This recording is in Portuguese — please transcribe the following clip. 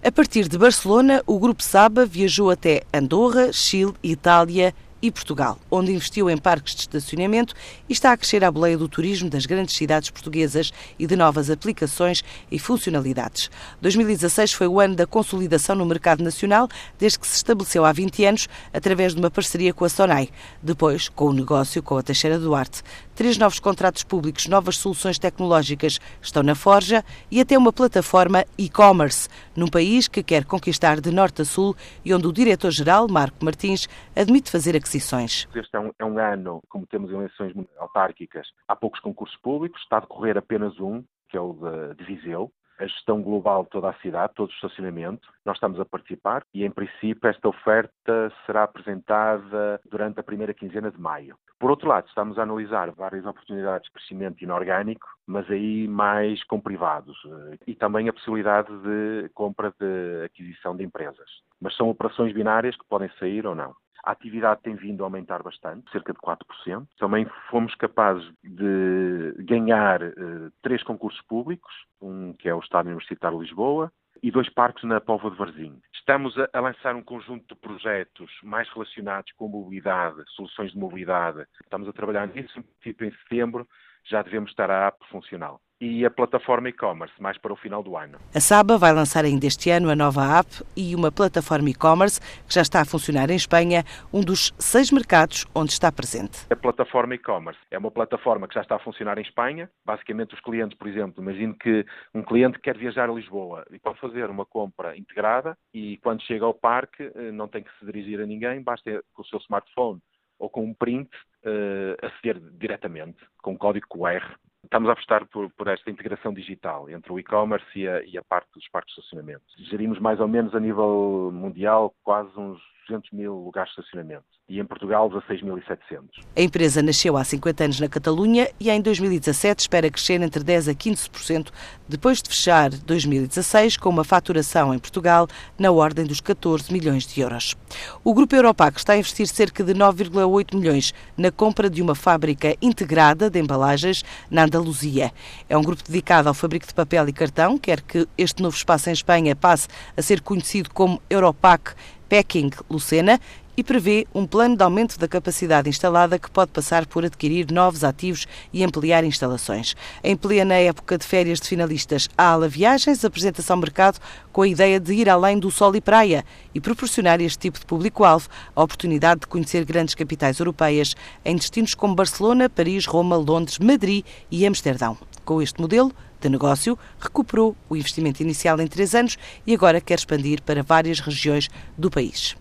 A partir de Barcelona, o Grupo Saba viajou até Andorra, Chile, Itália e Portugal, onde investiu em parques de estacionamento e está a crescer a boleia do turismo das grandes cidades portuguesas e de novas aplicações e funcionalidades. 2016 foi o ano da consolidação no mercado nacional, desde que se estabeleceu há 20 anos, através de uma parceria com a Sonai, depois com o negócio com a Teixeira Duarte. Três novos contratos públicos, novas soluções tecnológicas estão na forja e até uma plataforma e-commerce, num país que quer conquistar de norte a sul e onde o diretor-geral, Marco Martins, admite fazer aquisições. Este é um, é um ano, como temos eleições autárquicas, há poucos concursos públicos, está a decorrer apenas um, que é o de, de Viseu, a gestão global de toda a cidade, todo o estacionamento. Nós estamos a participar e, em princípio, esta oferta será apresentada durante a primeira quinzena de maio. Por outro lado, estamos a analisar várias oportunidades de crescimento inorgânico, mas aí mais com privados, eh, e também a possibilidade de compra de aquisição de empresas. Mas são operações binárias que podem sair ou não. A atividade tem vindo a aumentar bastante, cerca de 4%. Também fomos capazes de ganhar uh, três concursos públicos, um que é o Estádio Universitário de Lisboa, e dois parques na Póvoa de Varzim. Estamos a, a, lançar um conjunto de projetos mais relacionados com mobilidade, soluções de mobilidade. Estamos a trabalhar nisso, tipo em setembro já devemos estar a app funcional e a plataforma e-commerce mais para o final do ano. A Saba vai lançar ainda este ano a nova app e uma plataforma e-commerce que já está a funcionar em Espanha, um dos seis mercados onde está presente. A plataforma e-commerce é uma plataforma que já está a funcionar em Espanha. Basicamente, os clientes, por exemplo, imagino que um cliente quer viajar a Lisboa e pode fazer uma compra integrada e quando chega ao parque eh, não tem que se dirigir a ninguém, basta com o seu smartphone ou com um print uh, aceder diretamente com um código QR Estamos a apostar por, por, esta integração digital entre o e-commerce e, e a, parte dos parques de estacionamento. Gerimos mais ou menos a nível mundial quase uns 200 mil lugares de estacionamento e em Portugal 16.700. A empresa nasceu há 50 anos na Catalunha e em 2017 espera crescer entre 10% a 15%, depois de fechar 2016 com uma faturação em Portugal na ordem dos 14 milhões de euros. O Grupo Europac está a investir cerca de 9,8 milhões na compra de uma fábrica integrada de embalagens na Andaluzia. É um grupo dedicado ao fabrico de papel e cartão, quer que este novo espaço em Espanha passe a ser conhecido como Europac Packing Lucena e prevê um plano de aumento da capacidade instalada que pode passar por adquirir novos ativos e ampliar instalações. Em plena época de férias de finalistas, a Ala Viagens apresenta-se ao mercado com a ideia de ir além do sol e praia e proporcionar este tipo de público-alvo a oportunidade de conhecer grandes capitais europeias em destinos como Barcelona, Paris, Roma, Londres, Madrid e Amsterdão. Com este modelo, de negócio, recuperou o investimento inicial em três anos e agora quer expandir para várias regiões do país.